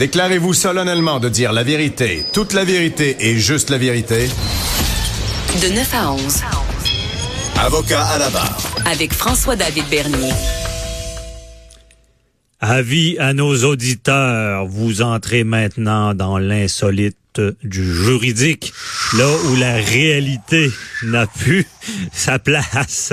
Déclarez-vous solennellement de dire la vérité, toute la vérité et juste la vérité? De 9 à 11. Avocat à la barre. Avec François-David Bernier. Avis à nos auditeurs, vous entrez maintenant dans l'insolite du juridique, là où la réalité n'a plus sa place,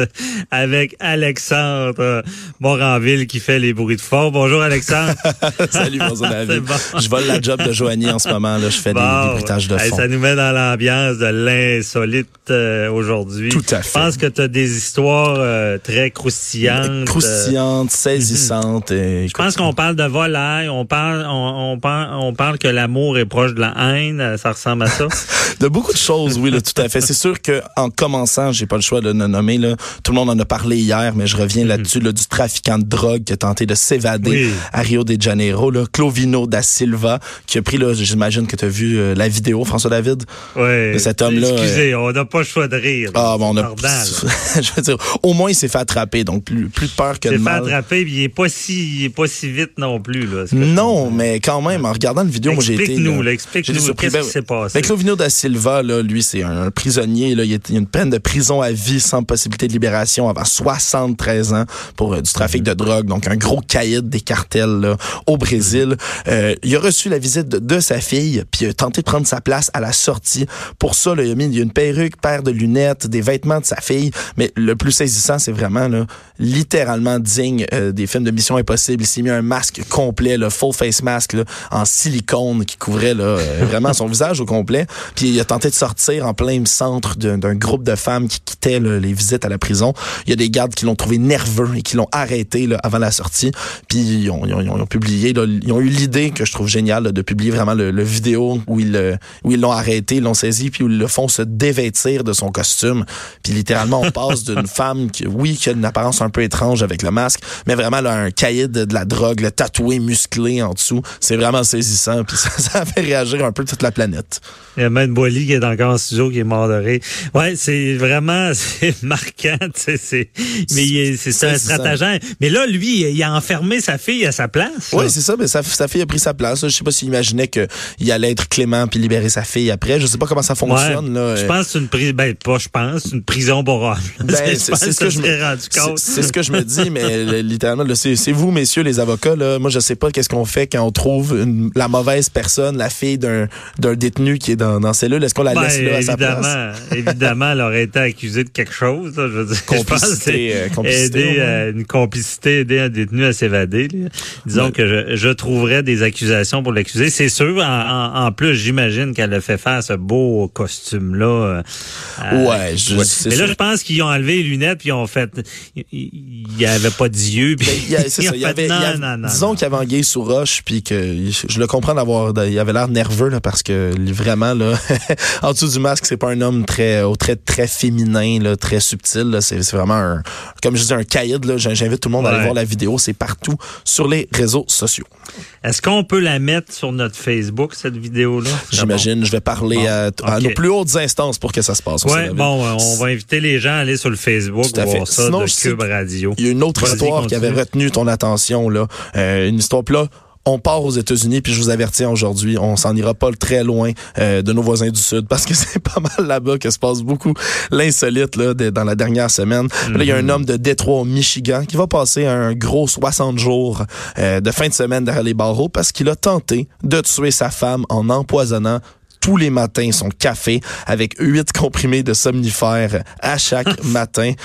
avec Alexandre Moranville qui fait les bruits de fort. Bonjour Alexandre. Salut, bonjour David. Je vole la job de Joanie en ce moment. Là. Je fais des, des, bruitages de fond. ça nous met dans l'ambiance de l'insolite euh, aujourd'hui. Tout à fait. Je pense que tu as des histoires euh, très croustillantes. Croustillantes, saisissantes. Et, Je pense qu'on parle de volaille, on parle, on, on, parle, on parle que l'amour est proche de la haine. Ça ressemble à ça. de beaucoup de choses, oui, là, tout à fait. C'est sûr que en commençant, j'ai pas le choix de le nommer. Là. Tout le monde en a parlé hier, mais je reviens là-dessus, là, du trafiquant de drogue qui a tenté de s'évader Oui. à Rio de Janeiro, là, Clovino da Silva, qui a pris, là, j'imagine que tu as vu euh, la vidéo, François David. De cet homme-là, Excusez, on n'a pas le choix de rire. Ah, bon, on a, Pardon, là. je veux dire, au moins il s'est fait attraper, donc plus, plus de peur que Il de s'est fait attraper, puis il est pas si, il est pas si vite non plus là. Non, mais quand même, en regardant la vidéo, moi j'ai été. Explique-nous, explique-nous. Qu'est-ce Ben, qui s'est passé? Ben, Clovino da Silva, là, lui, c'est un, prisonnier. Là, il, il a une peine de prison à vie sans possibilité de libération avant 73 ans pour euh, du trafic de drogue. Donc, un gros caïd des cartels là, au Brésil. Euh, il a reçu la visite de, de sa fille, puis il a tenté de prendre sa place à la sortie. Pour ça, là, il a mis il y a une perruque, paire de lunettes, des vêtements de sa fille. Mais le plus saisissant, c'est vraiment là, littéralement digne euh, des films de Mission Impossible. Il s'est mis un masque complet, le full face mask là, en silicone qui couvrait là, euh, son visage au complet. Puis il a tenté de sortir en plein centre d'un groupe de femmes qui quittaient là, les visites à la prison. Il y a des gardes qui l'ont trouvé nerveux et qui l'ont arrêté là, avant la sortie. Puis ils ont, ils ont- ils ont publié, là, ils ont eu l'idée que je trouve géniale de publier vraiment le, le vidéo où ils où ils l'ont arrêté, ils l'ont saisi, puis où ils le font se dévêtir de son costume. Puis littéralement, on passe d'une femme qui, oui, qui a une apparence un peu étrange avec le masque, mais vraiment là, un cahier de, la drogue, le tatoué, musclé en dessous. C'est vraiment saisissant, puis ça, ça fait réagir un peu toute la planète. Il y a même Boily qui est encore en studio qui est mort de rire. Ouais, c'est vraiment c'est marquant, c'est mais c'est un stratagème. Mais là lui, il a enfermé sa fille à sa place. Oui, c'est ça, mais sa, sa fille a pris sa place. Je sais pas s'il imaginait qu'il allait être clément puis libérer sa fille après. Je sais pas comment ça fonctionne. Ouais. là. Je Euh, pense que c'est une prison, ben pas je pense, c'est une prison pour hommes. Ben, Je c'est pense ce que je me c'est- ce que je me dis mais le- littéralement c'est c'est vous messieurs les avocats là moi je sais pas qu'est-ce qu'on fait quand on trouve une- la mauvaise personne la fille d'un d'un détenu qui est dans dans cellule est-ce qu'on la Ben, laisse là à sa place? évidemment, elle aurait été accusée de quelque chose. là, je veux dire, je pense que Complicité, euh, complicité, aider, euh, une complicité, aider un détenu à s'évader. Disons Ouais. que je, je trouverais des accusations pour l'accuser. C'est sûr. En, en- en plus, j'imagine qu'elle a fait faire ce beau costume-là. euh, Ouais, je- c'est Mais là, sûr. je pense qu'ils ont enlevé les lunettes puis ils ont fait. Il n'y avait pas d'yeux. Puis Ben, y c'est ça, il avait, il y non, avait- non, non, disons qu'il y avait anguille sous roche, puis que je le comprends d'avoir, il avait l'air nerveux là, parce que vraiment là, en dessous du masque, c'est pas un homme très, au trait très féminin, là, très subtil. C'est vraiment un, comme je dis, un caïd. J'invite tout le monde à aller voir la vidéo. C'est partout sur les réseaux sociaux. Est-ce qu'on peut la mettre sur notre Facebook cette vidéo-là? J'imagine, je vais parler Bon, à, nos plus hautes instances pour que ça se passe. Ouais, bon, on va inviter les gens à aller sur le Facebook Tout à fait. voir ça Sinon, de Cube Radio. Il y a une autre histoire qui avait retenu ton attention, là. Euh, une histoire, là, on part aux États-Unis, puis je vous avertis aujourd'hui, on s'en ira pas très loin euh, de nos voisins du Sud, parce que c'est pas mal là-bas que se passe beaucoup l'insolite là, de- dans la dernière semaine. Là, il y a Mhm. un homme de Détroit, au Michigan, qui va passer un gros 60 jours euh, de fin de semaine derrière les barreaux parce qu'il a tenté de tuer sa femme en empoisonnant tous les matins son café avec huit comprimés de somnifères à chaque matin.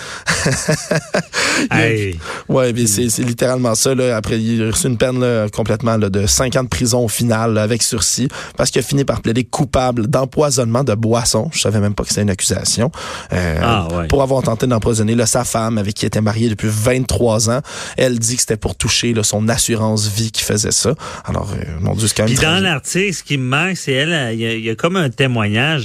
Hey, Ouais, mais c'est littéralement ça. Là. Après, il a reçu une peine là, complètement là, de 5 ans de prison au final là, avec sursis parce qu'il a fini par plaider coupable d'empoisonnement de boisson. Je savais même pas que c'était une accusation. Euh, Ah, ouais. Pour avoir tenté d'empoisonner là, sa femme avec qui il était marié depuis 23 ans. Elle dit que c'était pour toucher là, son assurance vie qui faisait ça. Alors, euh, mon Dieu, c'est quand même Puis dans l'article, ce qui me manque, c'est elle, elle, il y, a- il y a comme un témoignage.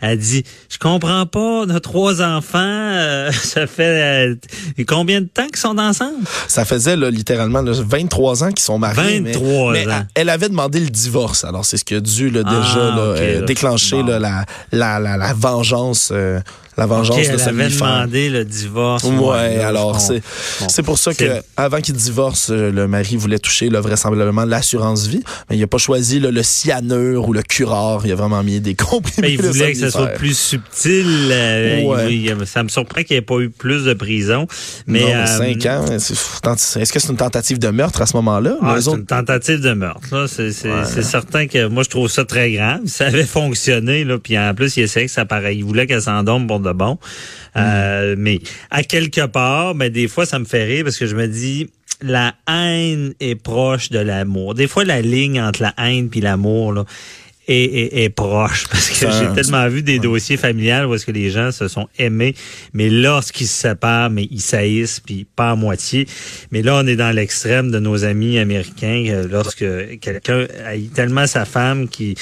Elle dit, je comprends pas, a trois enfants, euh, ça fait euh, combien de temps qu'ils sont ensemble? Ça faisait là, littéralement là, 23 ans qu'ils sont mariés. mais- 23 mais, ans. elle- elle avait demandé le divorce. Alors, c'est ce qui a dû là, déjà Ah, euh, déclencher bon. la, la, la, la vengeance. euh, la vengeance Ok, de elle ce avait mi-frère. demandé le divorce. Ouais, alors c'est c'est pour ça que avant qu'il divorce, euh, le mari voulait toucher là, vraisemblablement l'assurance vie, mais il a pas choisi là, le cyanure ou le curare, il a vraiment mis des comprimés. Mais il voulait que ça soit plus subtil. euh, Ouais. il- ça me surprend qu'il n'y ait pas eu plus de prison. Mais, non, mais euh, cinq ans, est-ce que c'est une tentative de meurtre à ce moment-là? Ah, c'est autres- une tentative de meurtre. C'est certain que moi, je trouve ça très grave. Ça avait fonctionné, là, puis en plus, il essayait que ça paraît. Il voulait qu'elle s'endorme pour de bon. Euh, mais à quelque part, ben, des fois, ça me fait rire parce que je me dis, la haine est proche de l'amour. Des fois, la ligne entre la haine puis l'amour, là, est, est- est proche parce que j'ai tellement vu des dossiers familiales où est-ce que les gens se sont aimés, mais lorsqu'ils se séparent, mais ils saillissent, puis pas à moitié. Mais là, on est dans l'extrême de nos amis américains, euh, lorsque quelqu'un haït tellement sa femme qu'il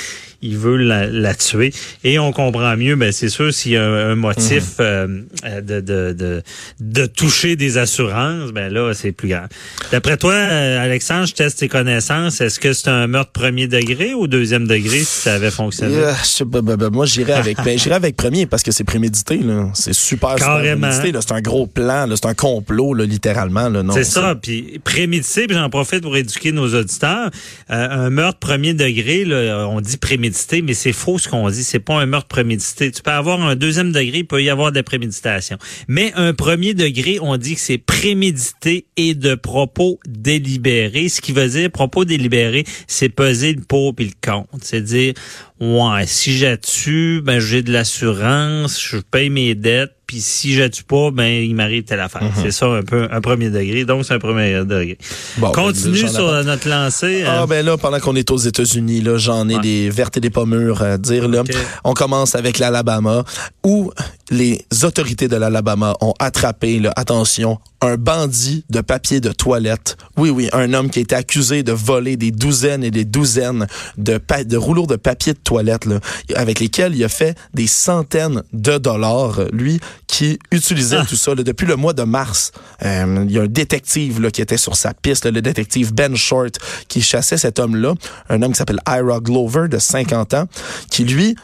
il veut la, la tuer. Et on comprend mieux, ben c'est sûr, s'il y a un, un motif euh, euh, de, de, de, de toucher des assurances, ben là, c'est plus grave. D'après toi, euh, Alexandre, je teste tes connaissances. Est-ce que c'est un meurtre premier degré ou deuxième degré si ça avait fonctionné? Je pas, ben, ben, moi, j'irais avec, ben, j'irais avec premier parce que c'est prémédité, là. C'est super, Carrément. prémédité, là. C'est un gros plan, là. C'est un complot, là, littéralement, là. Non, C'est ça, puis prémédité, puis j'en profite pour éduquer nos auditeurs. Euh, un meurtre premier degré, là, on dit prémédité, mais c'est faux ce qu'on dit. C'est pas un meurtre prémédité. Tu peux avoir un deuxième degré, il peut y avoir de la préméditation. Mais un premier degré, on dit que c'est prémédité et de propos délibérés. Ce qui veut dire propos délibérés, c'est peser le pour puis le contre. C'est dire ouais, si j'attue, ben j'ai de l'assurance, je paye mes dettes, puis si j'attue pas, ben il m'arrive telle affaire. C'est ça un peu un premier degré. Donc c'est un premier degré. Bon, Continue ben, j'en sur notre lancée. Ah euh, ben là, pendant qu'on est aux États-Unis, là, j'en ai Ouais. des vertes et des pas mûres à dire. Là. On commence avec l'Alabama, où les autorités de l'Alabama ont attrapé, là, attention, un bandit de papier de toilette. Oui, oui, un homme qui a été accusé de voler des douzaines et des douzaines de, de rouleaux de papier de toilette, là, avec lesquels il a fait des centaines de dollars, lui, qui utilisait Ah. tout ça là, depuis le mois de mars. Euh, il y a un détective là, qui était sur sa piste, là, le détective Ben Short, qui chassait cet homme-là, un homme qui s'appelle Ira Glover, de 50 ans, qui, lui,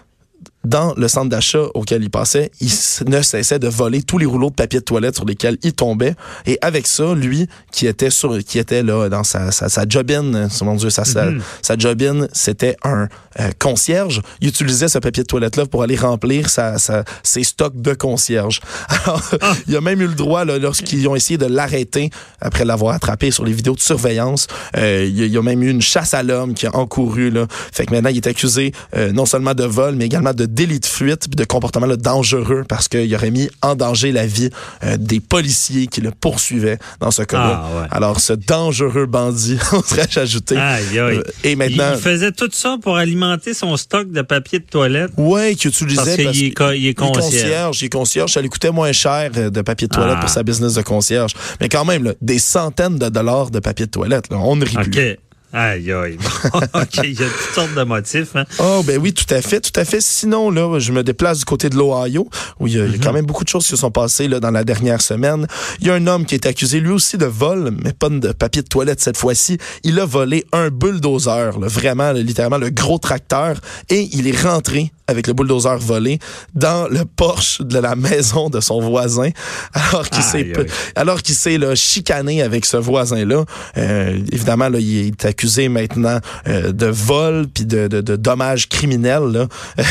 dans le centre d'achat auquel il passait, il ne cessait de voler tous les rouleaux de papier de toilette sur lesquels il tombait. Et avec ça, lui, qui était sur, qui était là dans sa, sa, sa jobine, euh, mon Dieu, sa, sa, sa jobine, c'était un euh, concierge. Il utilisait ce papier de toilette-là pour aller remplir sa, sa, ses stocks de concierge. Alors, il a même eu le droit, là, lorsqu'ils ont essayé de l'arrêter, après l'avoir attrapé sur les vidéos de surveillance, euh, il, y a, il y a même eu une chasse à l'homme qui a encouru. Là. Fait que maintenant, il est accusé euh, non seulement de vol, mais également de délit de fuite puis de comportement là, dangereux parce qu'il aurait mis en danger la vie euh, des policiers qui le poursuivaient dans ce cas-là. Ah, ouais. Alors, ce dangereux bandit, oserais-je ajouter. Aïe, aïe. Euh, et maintenant... Il faisait tout ça pour alimenter son stock de papier de toilette. Ouais, qu'il utilisait Parce qu'il est est concierge. Il est concierge. Ça lui coûtait moins cher euh, de papier de toilette Ah. pour sa business de concierge. Mais quand même, là, des centaines de dollars de papier de toilette. Là, on ne rit plus. Aïe, aïe. OK, il y a toutes sortes de motifs. Hein? Oh, ben oui, tout à fait, tout à fait. Sinon, là, je me déplace du côté de l'Ohio, où il y, a, a quand même beaucoup de choses qui se sont passées là, dans la dernière semaine. Il y a un homme qui est accusé, lui aussi, de vol, mais pas de papier de toilette cette fois-ci. Il a volé un bulldozer, là, vraiment, là, littéralement, le gros tracteur, et il est rentré avec le bulldozer volé dans le Porsche de la maison de son voisin, alors qu'il s'est alors qu'il s'est chicané avec ce voisin-là. Euh, évidemment, là, il est accusé maintenant euh, de vol puis de, de, de dommages criminels. Là.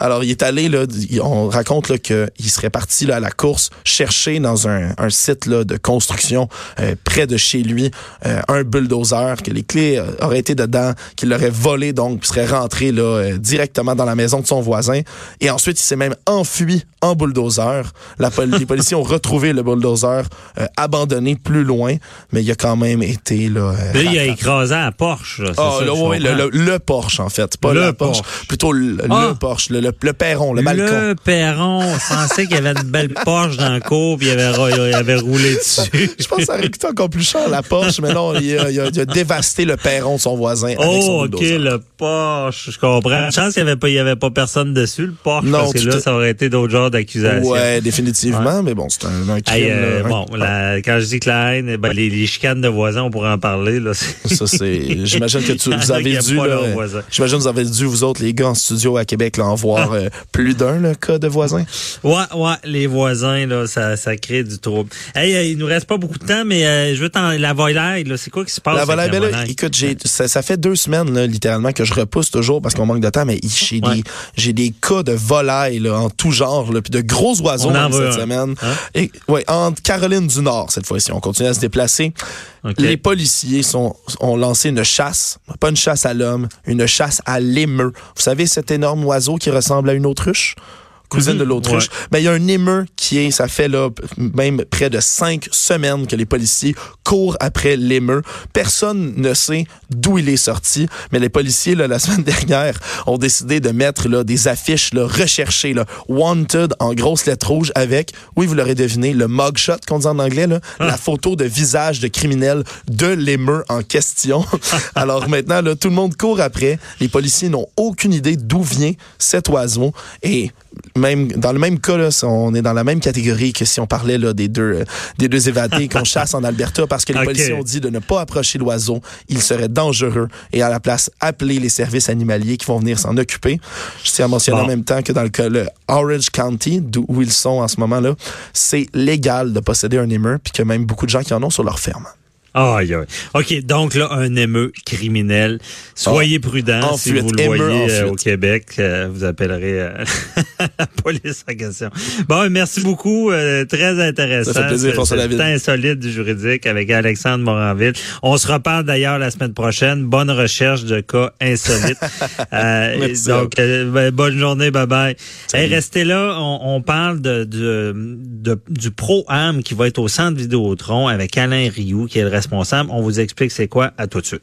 alors, il est allé, là, il- on raconte là, qu'il serait parti là, à la course chercher dans un, un site là, de construction euh, près de chez lui euh, un bulldozer, que les clés euh, auraient été dedans, qu'il l'aurait volé, donc, puis serait rentré là, euh, directement dans la maison de son voisin. Et ensuite, il s'est même enfui en bulldozer. La, pol- les policiers ont retrouvé le bulldozer euh, abandonné plus loin, mais il a quand même été là. Là, il a Porsche. là, Ah, ça je oui, le, le, le Porsche, en fait. Pas Le Porsche. Porsche. Plutôt le, Ah. Porsche, le, le, le perron, le balcon. Le perron, on pensait qu'il y avait une belle Porsche dans le cours, puis il avait, il avait roulé dessus. Je pense que ça aurait coûté encore plus cher, la Porsche, mais non, il a, il a- il a dévasté le perron de son voisin avec son Oh, OK, bulldozer. le Porsche, je comprends. Chance qu'il n'y avait, pas- il y avait pas personne dessus, le Porsche, Non, parce que là, ça aurait été d'autres genres d'accusations. Ouais, définitivement, mais bon, c'est un, un crime. Hey, euh, un- bon, la- quand je dis que la haine, ben, les, les chicanes de voisins, on pourrait en parler. Là, Ça, Ça, c'est. J'imagine que tu, vous avez dû. J'imagine vous avez dû, vous autres, les gars en studio à Québec, là, en voir euh, plus d'un le cas de voisins? Ouais, ouais, les voisins, là, ça, ça crée du trouble. Hey, euh, il nous reste pas beaucoup de temps, mais euh, je veux t'en. La volaille, là, c'est quoi qui se passe? La volaille, ben là, écoute, j'ai, ça, ça, fait deux semaines, là, littéralement, que je repousse toujours parce qu'on manque de temps, mais j'ai des, j'ai des cas de volaille, là, en tout genre, là, puis de gros oiseaux cette semaine. Hein? Et, ouais, en Caroline du Nord, cette fois-ci. On continue à se déplacer. Les policiers sont, ont lancé une chasse, pas une chasse à l'homme, une chasse à l'émeu. Vous savez, cet énorme oiseau qui ressemble à une autruche? Cousine de. Mais il y a un émeu qui est, ça fait là même près de cinq semaines que les policiers courent après l'émeu. Personne ne sait d'où il est sorti, mais les policiers là, la semaine dernière ont décidé de mettre là des affiches là recherchées là, wanted en grosses lettres rouges avec, oui vous l'aurez deviné, le mugshot qu'on dit en anglais là, ah. la photo de visage de criminel de l'émeu en question. Alors maintenant là, tout le monde court après. Les policiers n'ont aucune idée d'où vient cet oiseau et même dans le même cas, là, on est dans la même catégorie que si on parlait là, des deux euh, des deux évadés qu'on chasse en Alberta parce que les policiers ont dit de ne pas approcher l'oiseau, il serait dangereux et à la place appeler les services animaliers qui vont venir s'en occuper. Je tiens à mentionner en même temps que dans le cas le Orange County d'où ils sont en ce moment-là, c'est légal de posséder un émeu puis que même beaucoup de gens qui en ont sur leur ferme. Aïe, aïe. OK, donc là, un émeu criminel. Soyez ah, prudents si vous le voyez euh, au Québec. Euh, vous appellerez euh, la police en question. Bon, merci beaucoup. très intéressant. Ça fait plaisir, François David. insolite du juridique avec Alexandre Moranville. On se reparle d'ailleurs la semaine prochaine. Bonne recherche de cas insolites. donc, ben, bonne journée. Bye-bye. Hey, restez là. On, parle de, de, du Pro-Am qui va être au centre Vidéotron avec Alain Rioux, qui est le On vous explique c'est quoi. À tout de suite.